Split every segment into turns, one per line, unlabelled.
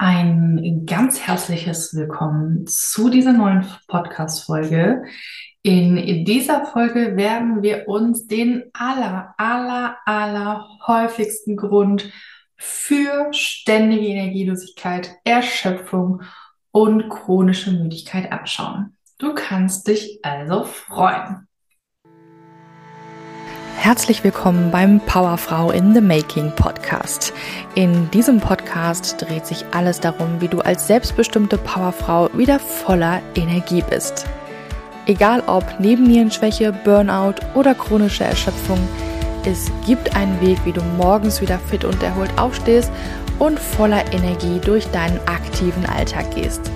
Ein ganz herzliches Willkommen zu dieser neuen Podcast-Folge. In dieser Folge werden wir uns den aller, aller, aller häufigsten Grund für ständige Energielosigkeit, Erschöpfung und chronische Müdigkeit anschauen. Du kannst dich also freuen.
Herzlich willkommen beim Powerfrau in the Making Podcast. In diesem Podcast dreht sich alles darum, wie du als selbstbestimmte Powerfrau wieder voller Energie bist. Egal ob Nebennierenschwäche, Burnout oder chronische Erschöpfung, es gibt einen Weg, wie du morgens wieder fit und erholt aufstehst und voller Energie durch deinen aktiven Alltag gehst.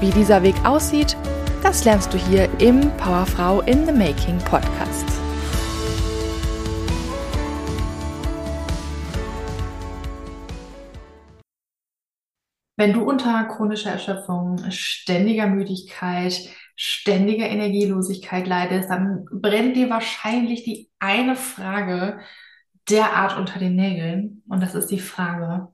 Wie dieser Weg aussieht, das lernst du hier im Powerfrau in the Making Podcast.
Wenn du unter chronischer Erschöpfung, ständiger Müdigkeit, ständiger Energielosigkeit leidest, dann brennt dir wahrscheinlich die eine Frage derart unter den Nägeln. Und das ist die Frage,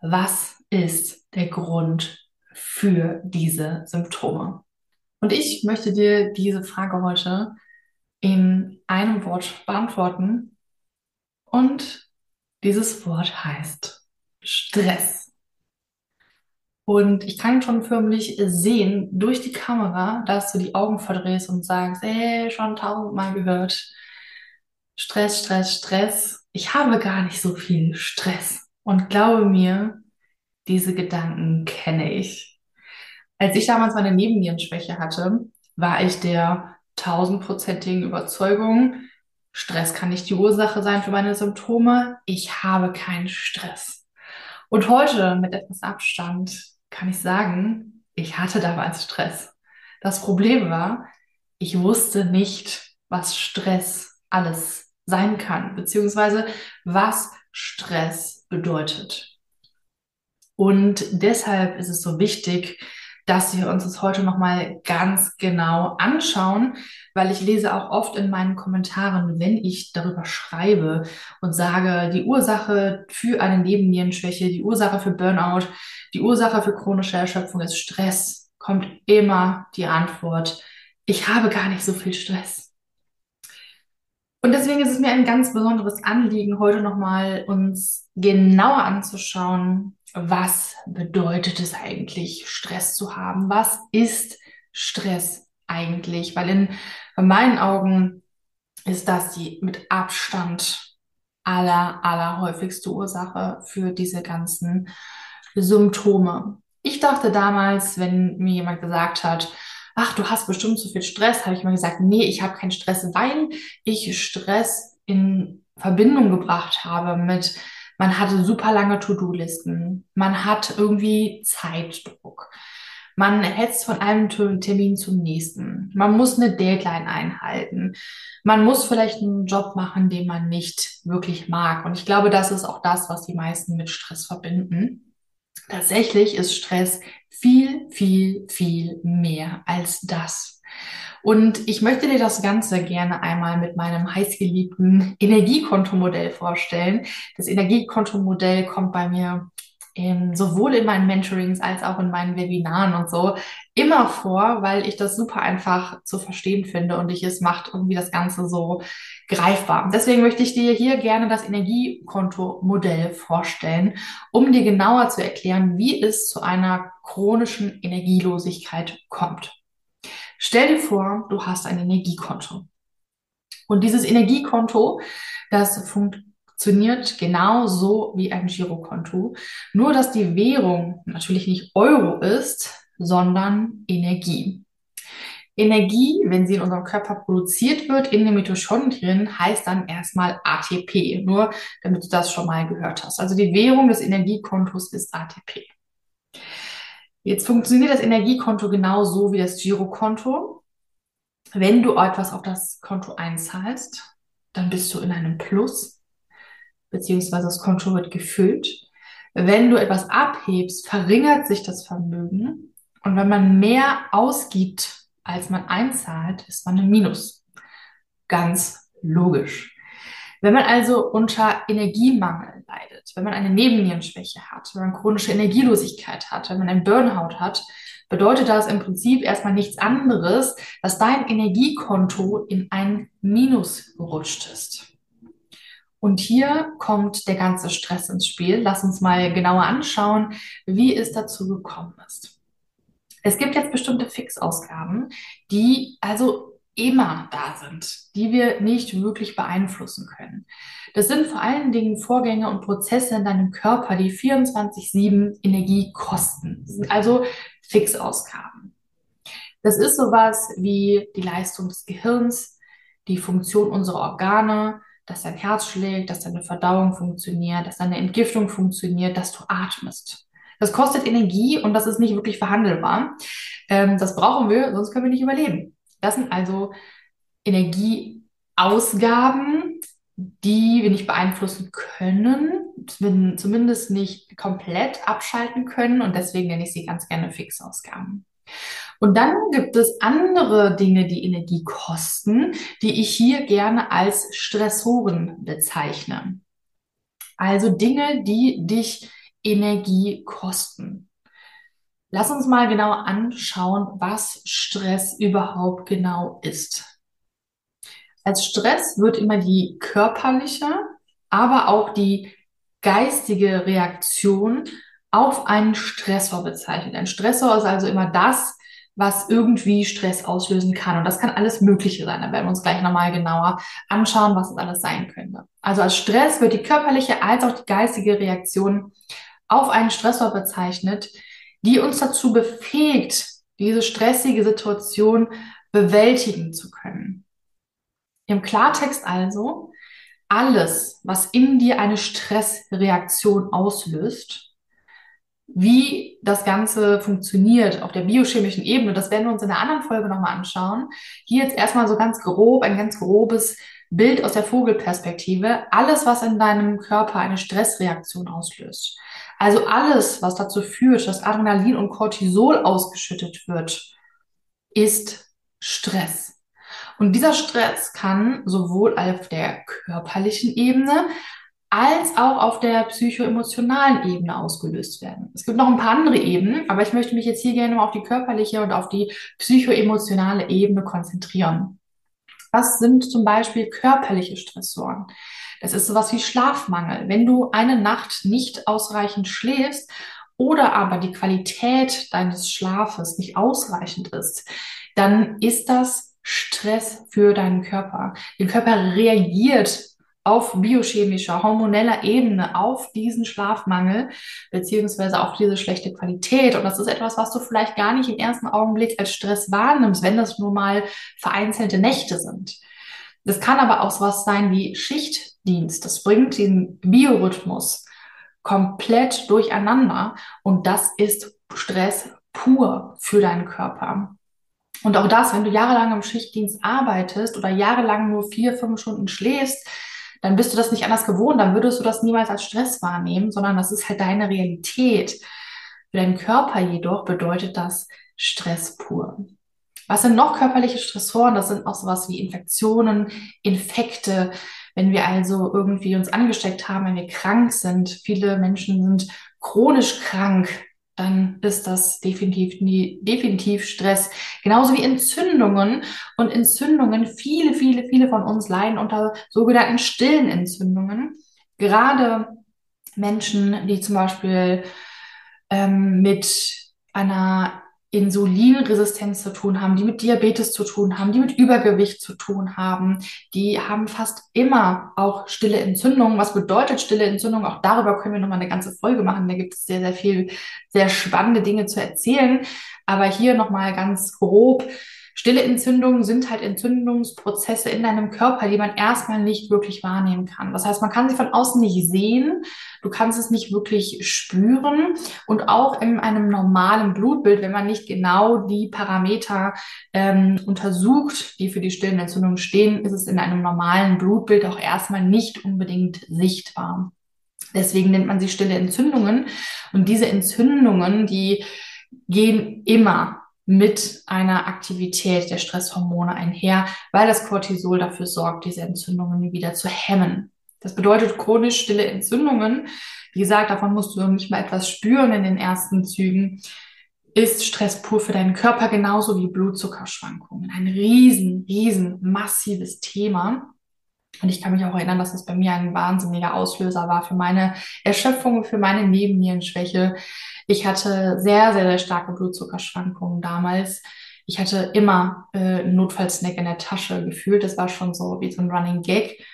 was ist der Grund für diese Symptome? Und ich möchte dir diese Frage heute in einem Wort beantworten. Und dieses Wort heißt Stress. Und ich kann schon förmlich sehen durch die Kamera, dass du die Augen verdrehst und sagst, ey, schon tausendmal gehört. Stress, Stress, Stress. Ich habe gar nicht so viel Stress. Und glaube mir, diese Gedanken kenne ich. Als ich damals meine Nebennierenschwäche hatte, war ich der tausendprozentigen Überzeugung, Stress kann nicht die Ursache sein für meine Symptome. Ich habe keinen Stress. Und heute mit etwas Abstand kann ich sagen, ich hatte damals Stress. Das Problem war, ich wusste nicht, was Stress alles sein kann, beziehungsweise was Stress bedeutet. Und deshalb ist es so wichtig, dass wir uns das heute nochmal ganz genau anschauen, weil ich lese auch oft in meinen Kommentaren, wenn ich darüber schreibe und sage, die Ursache für eine Nebennierenschwäche, die Ursache für Burnout, die Ursache für chronische Erschöpfung ist Stress, kommt immer die Antwort, ich habe gar nicht so viel Stress. Und deswegen ist es mir ein ganz besonderes Anliegen, heute nochmal uns genauer anzuschauen, was bedeutet es eigentlich, Stress zu haben? Was ist Stress eigentlich? Weil in, in meinen Augen ist das die mit Abstand aller, aller häufigste Ursache für diese ganzen Symptome. Ich dachte damals, wenn mir jemand gesagt hat, ach, du hast bestimmt zu viel Stress, habe ich mir gesagt, nee, ich habe keinen Stress, weil ich Stress in Verbindung gebracht habe mit man hatte super lange To-Do-Listen. Man hat irgendwie Zeitdruck. Man hetzt von einem Termin zum nächsten. Man muss eine Deadline einhalten. Man muss vielleicht einen Job machen, den man nicht wirklich mag. Und ich glaube, das ist auch das, was die meisten mit Stress verbinden. Tatsächlich ist Stress viel, viel, viel mehr als das. Und ich möchte dir das Ganze gerne einmal mit meinem heißgeliebten Energiekontomodell vorstellen. Das Energiekontomodell kommt bei mir ähm, sowohl in meinen Mentorings als auch in meinen Webinaren und so immer vor, weil ich das super einfach zu verstehen finde und ich es macht irgendwie das Ganze so greifbar. Deswegen möchte ich dir hier gerne das Energiekontomodell vorstellen, um dir genauer zu erklären, wie es zu einer chronischen Energielosigkeit kommt. Stell dir vor, du hast ein Energiekonto. Und dieses Energiekonto, das funktioniert genauso wie ein Girokonto. Nur, dass die Währung natürlich nicht Euro ist, sondern Energie. Energie, wenn sie in unserem Körper produziert wird, in den Mitochondrien, heißt dann erstmal ATP. Nur damit du das schon mal gehört hast. Also die Währung des Energiekontos ist ATP. Jetzt funktioniert das Energiekonto genauso wie das Girokonto. Wenn du etwas auf das Konto einzahlst, dann bist du in einem Plus, beziehungsweise das Konto wird gefüllt. Wenn du etwas abhebst, verringert sich das Vermögen. Und wenn man mehr ausgibt, als man einzahlt, ist man im Minus. Ganz logisch. Wenn man also unter Energiemangel leidet, wenn man eine Nebennierenschwäche hat, wenn man chronische Energielosigkeit hat, wenn man ein Burnout hat, bedeutet das im Prinzip erstmal nichts anderes, dass dein Energiekonto in ein Minus gerutscht ist. Und hier kommt der ganze Stress ins Spiel. Lass uns mal genauer anschauen, wie es dazu gekommen ist. Es gibt jetzt bestimmte Fixausgaben, die also immer da sind, die wir nicht wirklich beeinflussen können. Das sind vor allen Dingen Vorgänge und Prozesse in deinem Körper, die 24-7 Energie kosten. Das sind also Fixausgaben. Das ist sowas wie die Leistung des Gehirns, die Funktion unserer Organe, dass dein Herz schlägt, dass deine Verdauung funktioniert, dass deine Entgiftung funktioniert, dass du atmest. Das kostet Energie und das ist nicht wirklich verhandelbar. Ähm, das brauchen wir, sonst können wir nicht überleben. Das sind also Energieausgaben, die wir nicht beeinflussen können, zumindest nicht komplett abschalten können und deswegen nenne ich sie ganz gerne Fixausgaben. Und dann gibt es andere Dinge, die Energie kosten, die ich hier gerne als Stressoren bezeichne. Also Dinge, die dich Energie kosten. Lass uns mal genau anschauen, was Stress überhaupt genau ist. Als Stress wird immer die körperliche, aber auch die geistige Reaktion auf einen Stressor bezeichnet. Ein Stressor ist also immer das, was irgendwie Stress auslösen kann. Und das kann alles Mögliche sein. Da werden wir uns gleich nochmal genauer anschauen, was das alles sein könnte. Also als Stress wird die körperliche als auch die geistige Reaktion auf einen Stressor bezeichnet, die uns dazu befähigt, diese stressige Situation bewältigen zu können. Im Klartext also, alles, was in dir eine Stressreaktion auslöst, wie das Ganze funktioniert auf der biochemischen Ebene, das werden wir uns in einer anderen Folge nochmal anschauen. Hier jetzt erstmal so ganz grob, ein ganz grobes Bild aus der Vogelperspektive. Alles, was in deinem Körper eine Stressreaktion auslöst. Also alles, was dazu führt, dass Adrenalin und Cortisol ausgeschüttet wird, ist Stress. Und dieser Stress kann sowohl auf der körperlichen Ebene als auch auf der psychoemotionalen Ebene ausgelöst werden. Es gibt noch ein paar andere Ebenen, aber ich möchte mich jetzt hier gerne mal auf die körperliche und auf die psychoemotionale Ebene konzentrieren. Was sind zum Beispiel körperliche Stressoren? Das ist sowas wie Schlafmangel. Wenn du eine Nacht nicht ausreichend schläfst oder aber die Qualität deines Schlafes nicht ausreichend ist, dann ist das Stress für deinen Körper. Der Körper reagiert auf biochemischer, hormoneller Ebene auf diesen Schlafmangel beziehungsweise auf diese schlechte Qualität. Und das ist etwas, was du vielleicht gar nicht im ersten Augenblick als Stress wahrnimmst, wenn das nur mal vereinzelte Nächte sind. Das kann aber auch sowas sein wie Schichtdienst. Das bringt den Biorhythmus komplett durcheinander und das ist Stress pur für deinen Körper. Und auch das, wenn du jahrelang im Schichtdienst arbeitest oder jahrelang nur vier, fünf Stunden schläfst, dann bist du das nicht anders gewohnt, dann würdest du das niemals als Stress wahrnehmen, sondern das ist halt deine Realität. Für deinen Körper jedoch bedeutet das Stress pur. Was sind noch körperliche Stressoren? Das sind auch sowas wie Infektionen, Infekte. Wenn wir also irgendwie uns angesteckt haben, wenn wir krank sind, viele Menschen sind chronisch krank, dann ist das definitiv, definitiv Stress. Genauso wie Entzündungen. Und Entzündungen, viele, viele, viele von uns leiden unter sogenannten stillen Entzündungen. Gerade Menschen, die zum Beispiel ähm, mit einer Insulinresistenz zu tun haben, die mit Diabetes zu tun haben, die mit Übergewicht zu tun haben, die haben fast immer auch stille Entzündungen. Was bedeutet stille Entzündung? Auch darüber können wir nochmal eine ganze Folge machen. Da gibt es sehr, sehr viel, sehr spannende Dinge zu erzählen. Aber hier nochmal ganz grob. Stille Entzündungen sind halt Entzündungsprozesse in deinem Körper, die man erstmal nicht wirklich wahrnehmen kann. Das heißt, man kann sie von außen nicht sehen, du kannst es nicht wirklich spüren und auch in einem normalen Blutbild, wenn man nicht genau die Parameter ähm, untersucht, die für die stillen Entzündungen stehen, ist es in einem normalen Blutbild auch erstmal nicht unbedingt sichtbar. Deswegen nennt man sie stille Entzündungen und diese Entzündungen, die gehen immer mit einer Aktivität der Stresshormone einher, weil das Cortisol dafür sorgt, diese Entzündungen wieder zu hemmen. Das bedeutet chronisch stille Entzündungen. Wie gesagt, davon musst du nicht mal etwas spüren in den ersten Zügen. Ist Stress pur für deinen Körper genauso wie Blutzuckerschwankungen. Ein riesen, riesen massives Thema. Und ich kann mich auch erinnern, dass das bei mir ein wahnsinniger Auslöser war für meine Erschöpfung, für meine Nebennierenschwäche. Ich hatte sehr, sehr, sehr starke Blutzuckerschwankungen damals. Ich hatte immer äh, einen Notfallsnack in der Tasche gefühlt. Das war schon so wie so ein Running Gag.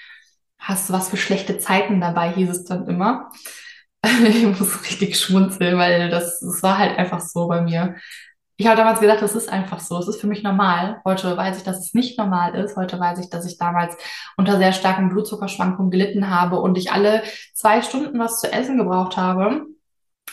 Hast du was für schlechte Zeiten dabei, hieß es dann immer. ich muss richtig schmunzeln, weil das, das war halt einfach so bei mir. Ich habe damals gedacht, das ist einfach so. Es ist für mich normal. Heute weiß ich, dass es nicht normal ist. Heute weiß ich, dass ich damals unter sehr starken Blutzuckerschwankungen gelitten habe und ich alle zwei Stunden was zu essen gebraucht habe,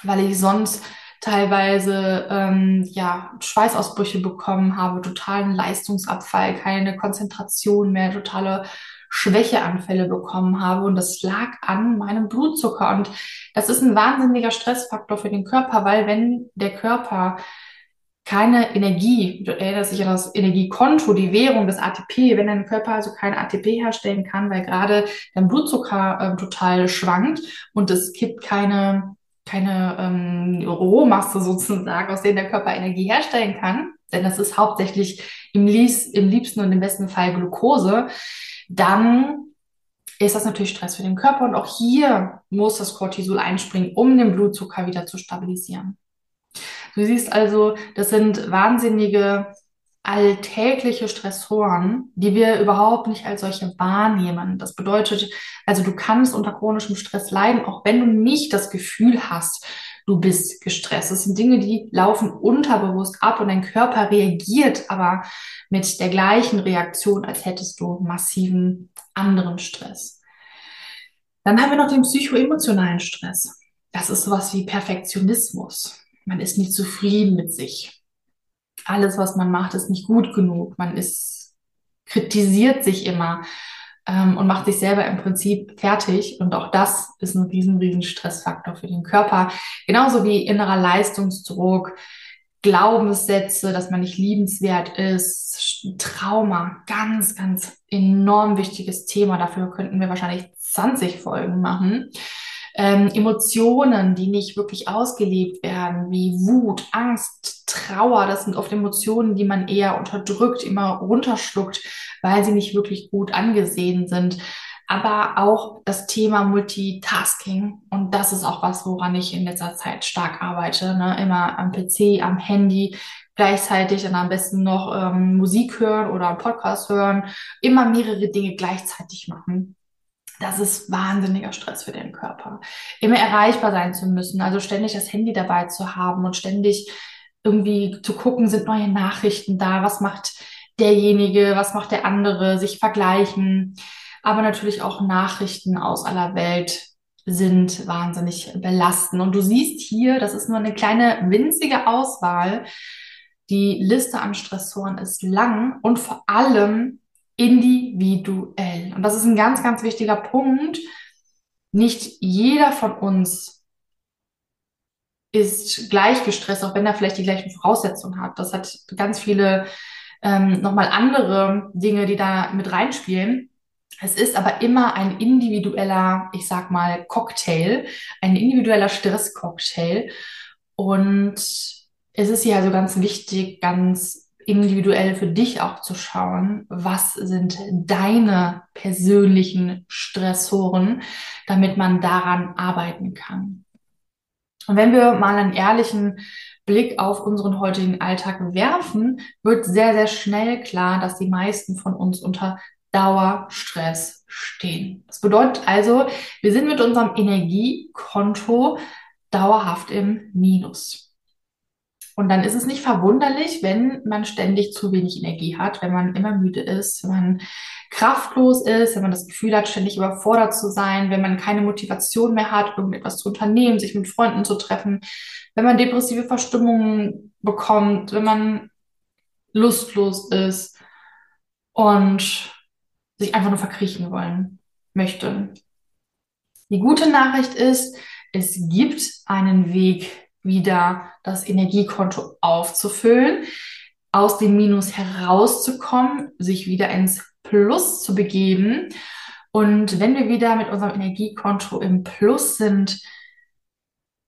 weil ich sonst teilweise ähm, ja Schweißausbrüche bekommen habe, totalen Leistungsabfall, keine Konzentration mehr, totale Schwächeanfälle bekommen habe und das lag an meinem Blutzucker und das ist ein wahnsinniger Stressfaktor für den Körper, weil wenn der Körper keine Energie, du erinnerst dich an das Energiekonto, die Währung, das ATP, wenn dein Körper also kein ATP herstellen kann, weil gerade dein Blutzucker äh, total schwankt und es gibt keine, keine ähm, Rohmasse sozusagen, aus der der Körper Energie herstellen kann, denn das ist hauptsächlich im, liebs, im liebsten und im besten Fall Glucose, dann ist das natürlich Stress für den Körper und auch hier muss das Cortisol einspringen, um den Blutzucker wieder zu stabilisieren. Du siehst also, das sind wahnsinnige alltägliche Stressoren, die wir überhaupt nicht als solche wahrnehmen. Das bedeutet, also du kannst unter chronischem Stress leiden, auch wenn du nicht das Gefühl hast, du bist gestresst. Das sind Dinge, die laufen unterbewusst ab und dein Körper reagiert aber mit der gleichen Reaktion, als hättest du massiven anderen Stress. Dann haben wir noch den psychoemotionalen Stress. Das ist sowas wie Perfektionismus. Man ist nicht zufrieden mit sich. Alles, was man macht, ist nicht gut genug. Man ist, kritisiert sich immer ähm, und macht sich selber im Prinzip fertig. Und auch das ist ein riesen, riesen Stressfaktor für den Körper. Genauso wie innerer Leistungsdruck, Glaubenssätze, dass man nicht liebenswert ist, Trauma, ganz, ganz enorm wichtiges Thema. Dafür könnten wir wahrscheinlich 20 Folgen machen ähm, Emotionen, die nicht wirklich ausgelebt werden, wie Wut, Angst, Trauer, das sind oft Emotionen, die man eher unterdrückt, immer runterschluckt, weil sie nicht wirklich gut angesehen sind. Aber auch das Thema Multitasking. Und das ist auch was, woran ich in letzter Zeit stark arbeite. Ne? Immer am PC, am Handy, gleichzeitig dann am besten noch ähm, Musik hören oder einen Podcast hören, immer mehrere Dinge gleichzeitig machen das ist wahnsinniger Stress für den Körper. Immer erreichbar sein zu müssen, also ständig das Handy dabei zu haben und ständig irgendwie zu gucken, sind neue Nachrichten da, was macht derjenige, was macht der andere, sich vergleichen, aber natürlich auch Nachrichten aus aller Welt sind wahnsinnig belastend. Und du siehst hier, das ist nur eine kleine winzige Auswahl. Die Liste an Stressoren ist lang und vor allem individuell. Das ist ein ganz, ganz wichtiger Punkt. Nicht jeder von uns ist gleich gestresst, auch wenn er vielleicht die gleichen Voraussetzungen hat. Das hat ganz viele ähm, nochmal andere Dinge, die da mit reinspielen. Es ist aber immer ein individueller, ich sag mal, Cocktail, ein individueller Stresscocktail. Und es ist hier also ganz wichtig, ganz individuell für dich auch zu schauen, was sind deine persönlichen Stressoren, damit man daran arbeiten kann. Und wenn wir mal einen ehrlichen Blick auf unseren heutigen Alltag werfen, wird sehr, sehr schnell klar, dass die meisten von uns unter Dauerstress stehen. Das bedeutet also, wir sind mit unserem Energiekonto dauerhaft im Minus. Und dann ist es nicht verwunderlich, wenn man ständig zu wenig Energie hat, wenn man immer müde ist, wenn man kraftlos ist, wenn man das Gefühl hat, ständig überfordert zu sein, wenn man keine Motivation mehr hat, irgendetwas zu unternehmen, sich mit Freunden zu treffen, wenn man depressive Verstimmungen bekommt, wenn man lustlos ist und sich einfach nur verkriechen wollen möchte. Die gute Nachricht ist, es gibt einen Weg wieder das Energiekonto aufzufüllen, aus dem Minus herauszukommen, sich wieder ins Plus zu begeben. Und wenn wir wieder mit unserem Energiekonto im Plus sind,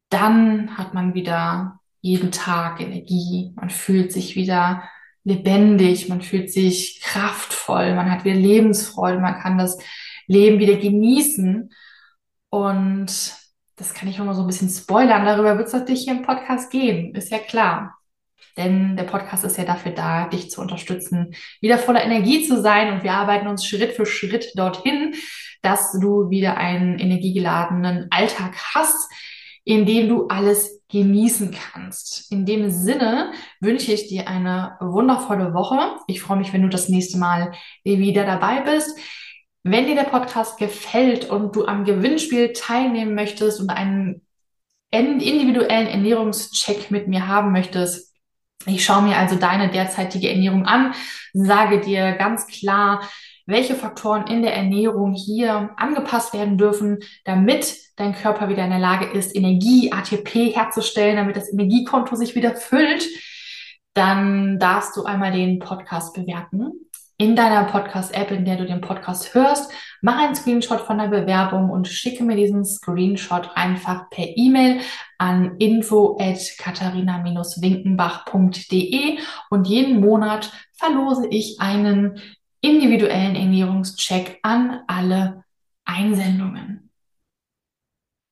dann hat man wieder jeden Tag Energie. Man fühlt sich wieder lebendig, man fühlt sich kraftvoll, man hat wieder Lebensfreude, man kann das Leben wieder genießen. Und das kann ich schon mal so ein bisschen spoilern. Darüber wird es natürlich hier im Podcast gehen, ist ja klar. Denn der Podcast ist ja dafür da, dich zu unterstützen, wieder voller Energie zu sein. Und wir arbeiten uns Schritt für Schritt dorthin, dass du wieder einen energiegeladenen Alltag hast, in dem du alles genießen kannst. In dem Sinne wünsche ich dir eine wundervolle Woche. Ich freue mich, wenn du das nächste Mal wieder dabei bist. Wenn dir der Podcast gefällt und du am Gewinnspiel teilnehmen möchtest und einen individuellen Ernährungscheck mit mir haben möchtest, ich schaue mir also deine derzeitige Ernährung an, sage dir ganz klar, welche Faktoren in der Ernährung hier angepasst werden dürfen, damit dein Körper wieder in der Lage ist, Energie, ATP herzustellen, damit das Energiekonto sich wieder füllt, dann darfst du einmal den Podcast bewerten. In deiner Podcast-App, in der du den Podcast hörst, mach einen Screenshot von der Bewerbung und schicke mir diesen Screenshot einfach per E-Mail an info at katharina-winkenbach.de und jeden Monat verlose ich einen individuellen Ernährungscheck an alle Einsendungen.